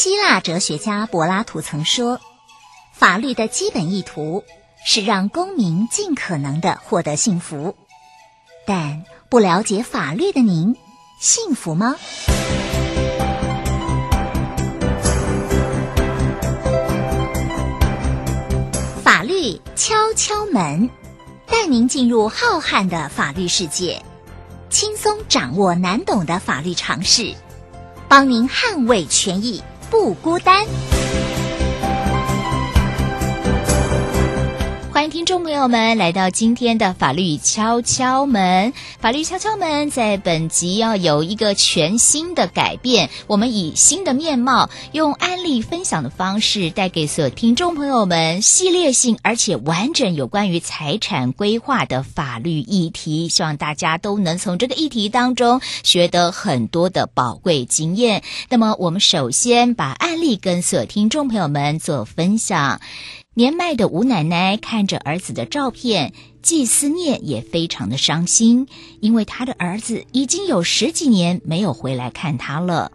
希腊哲学家柏拉图曾说：“法律的基本意图是让公民尽可能的获得幸福。”但不了解法律的您，幸福吗？法律敲敲门，带您进入浩瀚的法律世界，轻松掌握难懂的法律常识，帮您捍卫权益。不孤单。听众朋友们来到今天的法律敲敲门。法律敲敲门在本集要有一个全新的改变，我们以新的面貌，用案例分享的方式，带给所有听众朋友们系列性而且完整有关于财产规划的法律议题。希望大家都能从这个议题当中学得很多的宝贵经验。那么，我们首先把案例跟所有听众朋友们做分享。年迈的吴奶奶看着儿子的照片，既思念也非常的伤心，因为她的儿子已经有十几年没有回来看她了。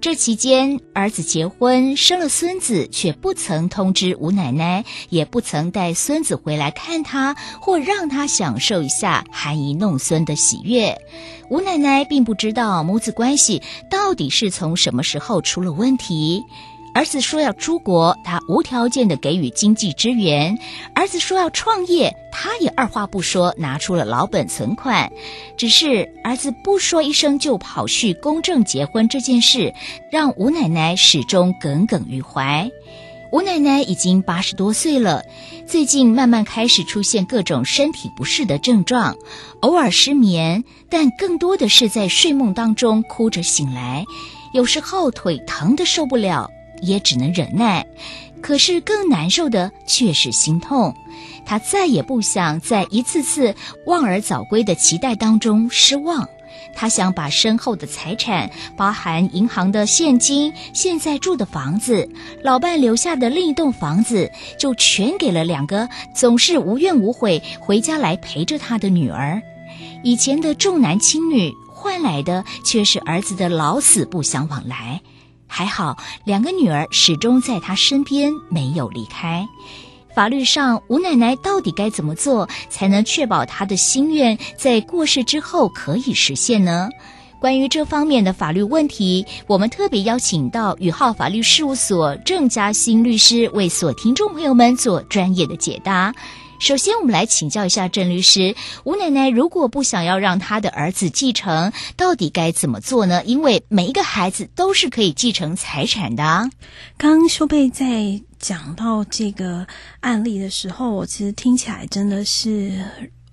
这期间，儿子结婚生了孙子，却不曾通知吴奶奶，也不曾带孙子回来看她，或让她享受一下含饴弄孙的喜悦。吴奶奶并不知道母子关系到底是从什么时候出了问题。儿子说要出国，他无条件的给予经济支援；儿子说要创业，他也二话不说拿出了老本存款。只是儿子不说一声就跑去公证结婚这件事，让吴奶奶始终耿耿于怀。吴奶奶已经八十多岁了，最近慢慢开始出现各种身体不适的症状，偶尔失眠，但更多的是在睡梦当中哭着醒来，有时候腿疼的受不了。也只能忍耐，可是更难受的却是心痛。他再也不想在一次次望而早归的期待当中失望。他想把身后的财产，包含银行的现金、现在住的房子、老伴留下的另一栋房子，就全给了两个总是无怨无悔回家来陪着他的女儿。以前的重男轻女换来的，却是儿子的老死不相往来。还好，两个女儿始终在她身边，没有离开。法律上，吴奶奶到底该怎么做，才能确保她的心愿在过世之后可以实现呢？关于这方面的法律问题，我们特别邀请到宇浩法律事务所郑嘉欣律师，为所听众朋友们做专业的解答。首先，我们来请教一下郑律师，吴奶奶如果不想要让她的儿子继承，到底该怎么做呢？因为每一个孩子都是可以继承财产的。刚刚修贝在讲到这个案例的时候，我其实听起来真的是。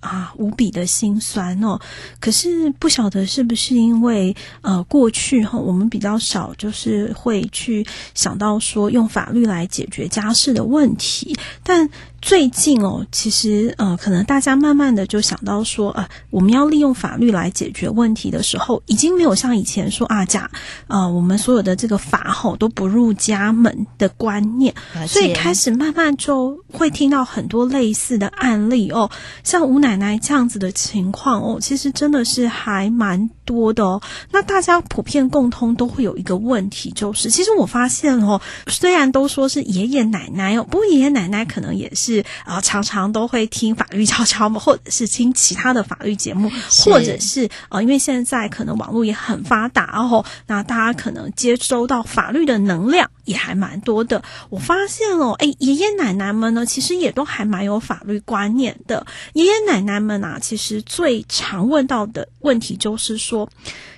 啊，无比的心酸哦！可是不晓得是不是因为呃过去哈，我们比较少就是会去想到说用法律来解决家事的问题，但。最近哦，其实呃，可能大家慢慢的就想到说，呃，我们要利用法律来解决问题的时候，已经没有像以前说啊，假呃，我们所有的这个法吼都不入家门的观念，所以开始慢慢就会听到很多类似的案例哦，像吴奶奶这样子的情况哦，其实真的是还蛮多的哦。那大家普遍共通都会有一个问题，就是其实我发现哦，虽然都说是爷爷奶奶哦，不过爷爷奶奶可能也是。是啊，常常都会听法律敲敲门，或者是听其他的法律节目，或者是啊、呃，因为现在可能网络也很发达，哦那大家可能接收到法律的能量也还蛮多的。我发现哦，哎，爷爷奶奶们呢，其实也都还蛮有法律观念的。爷爷奶奶们啊，其实最常问到的问题就是说，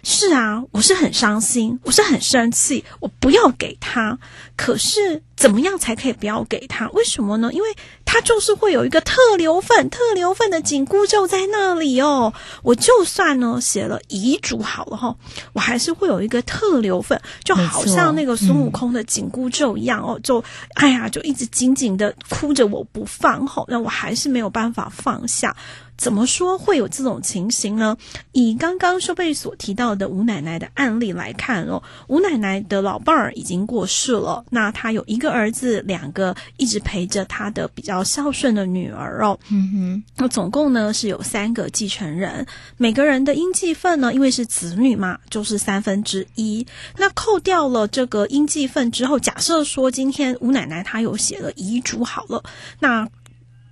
是啊，我是很伤心，我是很生气，我不要给他，可是。怎么样才可以不要给他？为什么呢？因为他就是会有一个特留份、特留份的紧箍咒在那里哦。我就算呢写了遗嘱好了哈，我还是会有一个特留份，就好像那个孙悟空的紧箍咒一样哦。就哎呀，就一直紧紧的箍着我不放吼，那我还是没有办法放下。怎么说会有这种情形呢？以刚刚修贝所提到的吴奶奶的案例来看哦，吴奶奶的老伴儿已经过世了，那她有一个儿子，两个一直陪着她的比较孝顺的女儿哦。嗯哼，那总共呢是有三个继承人，每个人的应继份呢，因为是子女嘛，就是三分之一。那扣掉了这个应继份之后，假设说今天吴奶奶她有写了遗嘱好了，那。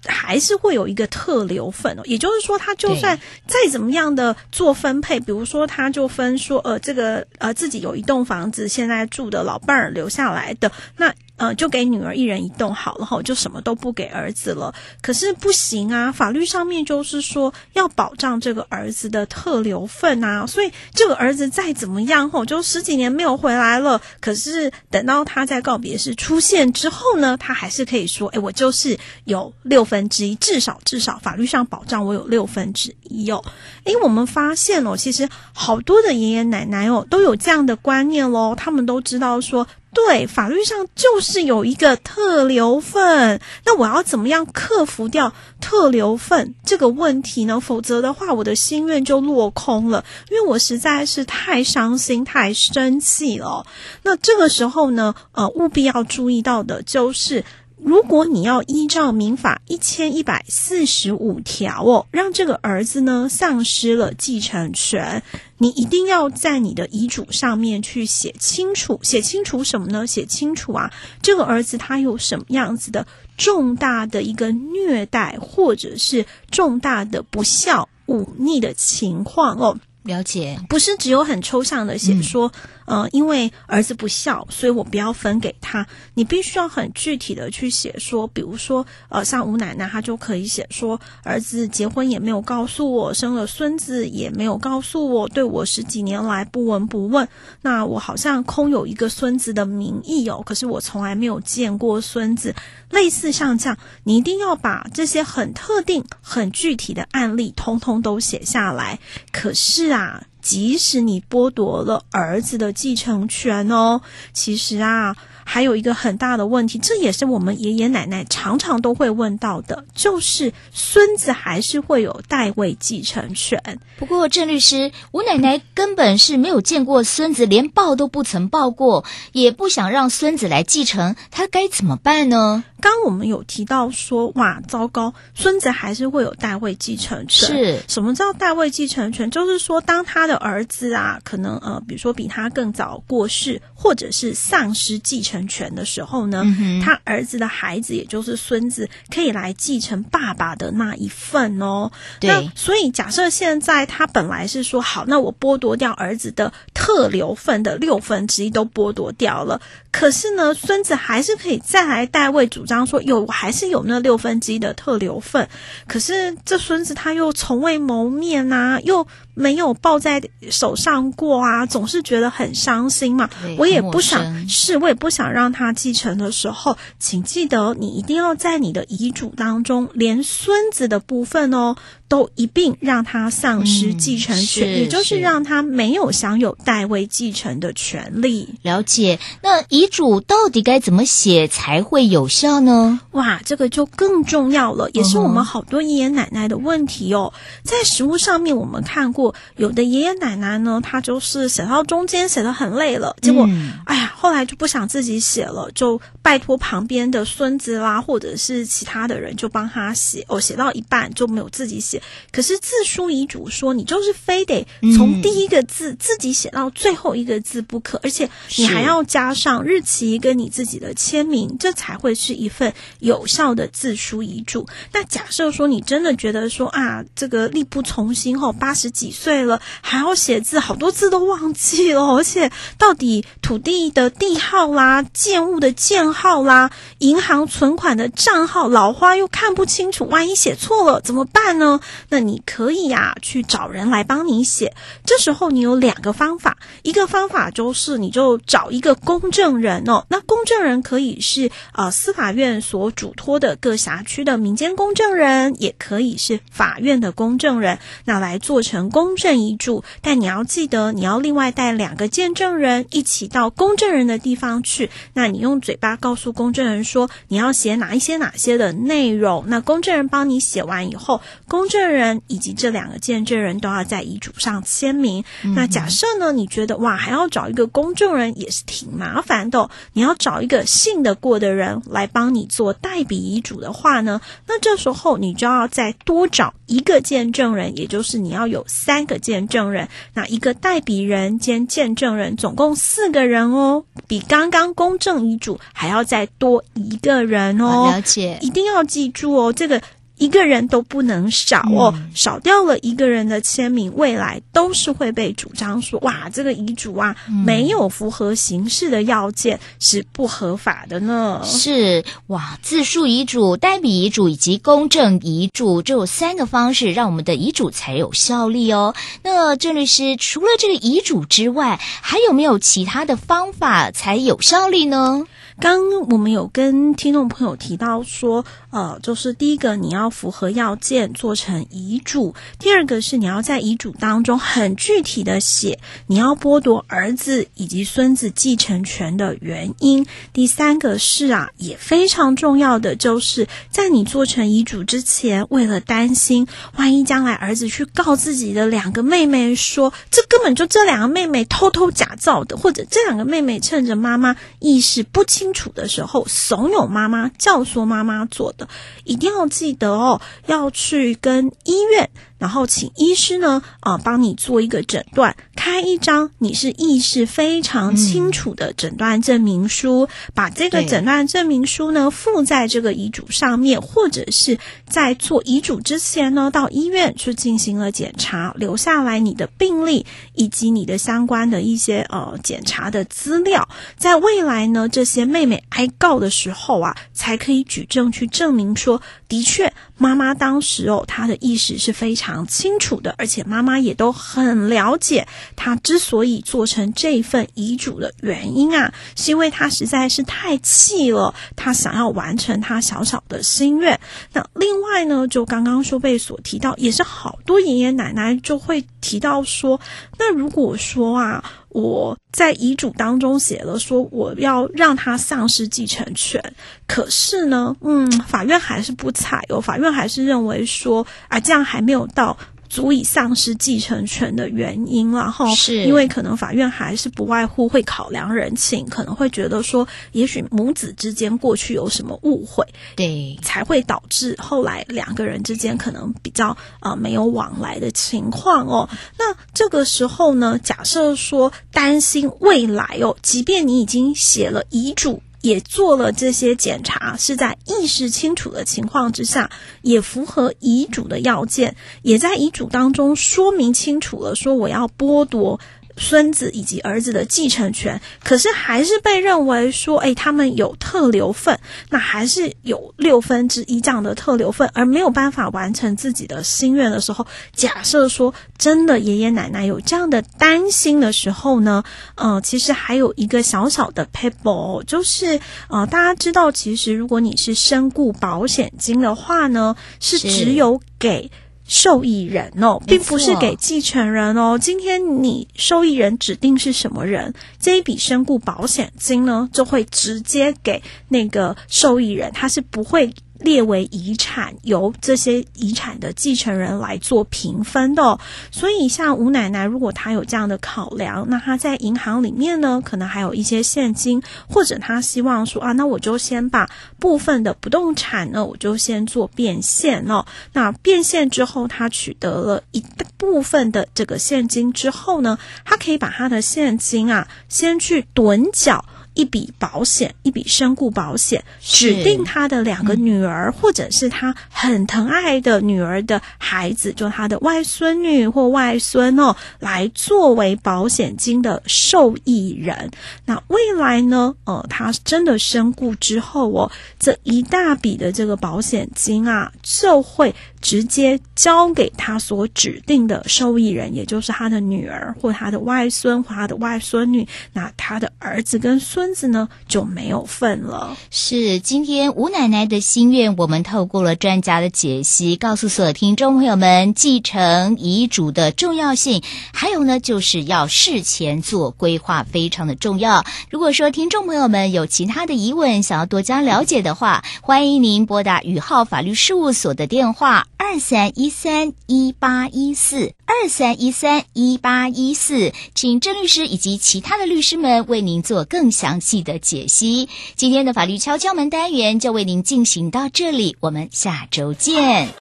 还是会有一个特留份哦，也就是说，他就算再怎么样的做分配，比如说，他就分说，呃，这个呃自己有一栋房子，现在住的老伴儿留下来的那。呃，就给女儿一人一栋好了哈，就什么都不给儿子了。可是不行啊，法律上面就是说要保障这个儿子的特留份啊。所以这个儿子再怎么样吼，就十几年没有回来了。可是等到他在告别式出现之后呢，他还是可以说，哎，我就是有六分之一，至少至少法律上保障我有六分之一哟。哎，我们发现哦，其实好多的爷爷奶奶哦都有这样的观念喽，他们都知道说。对，法律上就是有一个特留份，那我要怎么样克服掉特留份这个问题呢？否则的话，我的心愿就落空了，因为我实在是太伤心、太生气了。那这个时候呢，呃，务必要注意到的就是。如果你要依照民法一千一百四十五条哦，让这个儿子呢丧失了继承权，你一定要在你的遗嘱上面去写清楚，写清楚什么呢？写清楚啊，这个儿子他有什么样子的重大的一个虐待，或者是重大的不孝忤逆的情况哦。了解，不是只有很抽象的写说。嗯呃，因为儿子不孝，所以我不要分给他。你必须要很具体的去写说，比如说，呃，像吴奶奶，她就可以写说，儿子结婚也没有告诉我，生了孙子也没有告诉我，对我十几年来不闻不问。那我好像空有一个孙子的名义哦，可是我从来没有见过孙子。类似像这样，你一定要把这些很特定、很具体的案例通通都写下来。可是啊。大即使你剥夺了儿子的继承权哦，其实啊，还有一个很大的问题，这也是我们爷爷奶奶常常都会问到的，就是孙子还是会有代位继承权。不过郑律师，我奶奶根本是没有见过孙子，连抱都不曾抱过，也不想让孙子来继承，她该怎么办呢？刚我们有提到说，哇，糟糕，孙子还是会有代位继承权。是，什么叫代位继承权？就是说，当他的儿子啊，可能呃，比如说比他更早过世，或者是丧失继承权的时候呢，嗯、他儿子的孩子，也就是孙子，可以来继承爸爸的那一份哦。对。那所以假设现在他本来是说好，那我剥夺掉儿子的特留份的六分之一都剥夺掉了，可是呢，孙子还是可以再来代位主张。说有，我还是有那六分之一的特留份，可是这孙子他又从未谋面呐、啊，又没有抱在手上过啊，总是觉得很伤心嘛。我也不想是，我也不想让他继承的时候，请记得你一定要在你的遗嘱当中，连孙子的部分哦。都一并让他丧失继承权，嗯、也就是让他没有享有代位继承的权利。了解，那遗嘱到底该怎么写才会有效呢？哇，这个就更重要了，也是我们好多爷爷奶奶的问题哦。嗯、在实物上面，我们看过有的爷爷奶奶呢，他就是写到中间写的很累了，结果，嗯、哎呀，后来就不想自己写了，就拜托旁边的孙子啦，或者是其他的人就帮他写。哦，写到一半就没有自己写。可是自书遗嘱说，你就是非得从第一个字自己写到最后一个字不可，而且你还要加上日期跟你自己的签名，这才会是一份有效的自书遗嘱。那假设说你真的觉得说啊，这个力不从心后，八十几岁了还要写字，好多字都忘记了，而且到底土地的地号啦、建物的建号啦、银行存款的账号、老花又看不清楚，万一写错了怎么办呢？那你可以呀、去找人来帮你写。这时候你有两个方。法，一个方法就是你就找一个公证人哦，那公证人可以是呃司法院所嘱托的各辖区的民间公证人，也可以是法院的公证人，那来做成公证遗嘱。但你要记得，你要另外带两个见证人一起到公证人的地方去。那你用嘴巴告诉公证人说你要写哪一些哪些的内容，那公证人帮你写完以后，公证人以及这两个见证人都要在遗嘱上签名。嗯、那假设呢，你觉得哇，还要找一个公证人也是挺麻烦的，你要找一个信得过的人来帮你做代笔遗嘱的话呢，那这时候你就要再多找一个见证人，也就是你要有三个见证人，那一个代笔人兼见证人，总共四个人哦，比刚刚公证遗嘱还要再多一个人哦。了解，一定要记住哦，这个。一个人都不能少哦，嗯、少掉了一个人的签名，未来都是会被主张说，哇，这个遗嘱啊，嗯、没有符合形式的要件，是不合法的呢。是哇，自述遗嘱、代笔遗嘱以及公证遗嘱，这有三个方式，让我们的遗嘱才有效力哦。那郑律师，除了这个遗嘱之外，还有没有其他的方法才有效力呢？刚我们有跟听众朋友提到说，呃，就是第一个你要符合要件做成遗嘱，第二个是你要在遗嘱当中很具体的写你要剥夺儿子以及孙子继承权的原因，第三个是啊，也非常重要的就是在你做成遗嘱之前，为了担心万一将来儿子去告自己的两个妹妹说，这根本就这两个妹妹偷偷假造的，或者这两个妹妹趁着妈妈意识不清。清楚的时候，怂恿妈妈、教唆妈妈做的，一定要记得哦，要去跟医院。然后请医师呢，啊，帮你做一个诊断，开一张你是意识非常清楚的诊断证明书，嗯、把这个诊断证明书呢附在这个遗嘱上面，或者是在做遗嘱之前呢，到医院去进行了检查，留下来你的病历以及你的相关的一些呃检查的资料，在未来呢，这些妹妹挨告的时候啊，才可以举证去证明说，的确。妈妈当时哦，她的意识是非常清楚的，而且妈妈也都很了解，她之所以做成这份遗嘱的原因啊，是因为她实在是太气了，她想要完成她小小的心愿。那另外呢，就刚刚说被所提到，也是好多爷爷奶奶就会提到说，那如果说啊。我在遗嘱当中写了说我要让他丧失继承权，可是呢，嗯，法院还是不采哦，法院还是认为说啊，这样还没有到。足以丧失继承权的原因，然后是因为可能法院还是不外乎会考量人情，可能会觉得说，也许母子之间过去有什么误会，对，才会导致后来两个人之间可能比较啊、呃、没有往来的情况哦。那这个时候呢，假设说担心未来哦，即便你已经写了遗嘱。也做了这些检查，是在意识清楚的情况之下，也符合遗嘱的要件，也在遗嘱当中说明清楚了，说我要剥夺。孙子以及儿子的继承权，可是还是被认为说，哎，他们有特留份，那还是有六分之一这样的特留份，而没有办法完成自己的心愿的时候，假设说真的爷爷奶奶有这样的担心的时候呢，呃，其实还有一个小小的撇步，就是呃，大家知道，其实如果你是身故保险金的话呢，是。只有给。受益人哦，并不是给继承人哦。今天你受益人指定是什么人，这一笔身故保险金呢，就会直接给那个受益人，他是不会。列为遗产，由这些遗产的继承人来做平分的哦。所以，像吴奶奶，如果她有这样的考量，那她在银行里面呢，可能还有一些现金，或者她希望说啊，那我就先把部分的不动产呢，我就先做变现哦。那变现之后，她取得了一部分的这个现金之后呢，她可以把她的现金啊，先去趸缴。一笔保险，一笔身故保险，指定他的两个女儿，嗯、或者是他很疼爱的女儿的孩子，就他的外孙女或外孙哦，来作为保险金的受益人。那未来呢？呃，他真的身故之后哦，这一大笔的这个保险金啊，就会直接交给他所指定的受益人，也就是他的女儿或他的外孙或他的外孙女。那他的儿子跟子呢，就没有份了。是今天吴奶奶的心愿，我们透过了专家的解析，告诉所有听众朋友们，继承遗嘱的重要性，还有呢，就是要事前做规划，非常的重要。如果说听众朋友们有其他的疑问，想要多加了解的话，欢迎您拨打宇浩法律事务所的电话二三一三一八一四二三一三一八一四，请郑律师以及其他的律师们为您做更详细的解析。今天的法律敲敲门单元就为您进行到这里，我们下周见。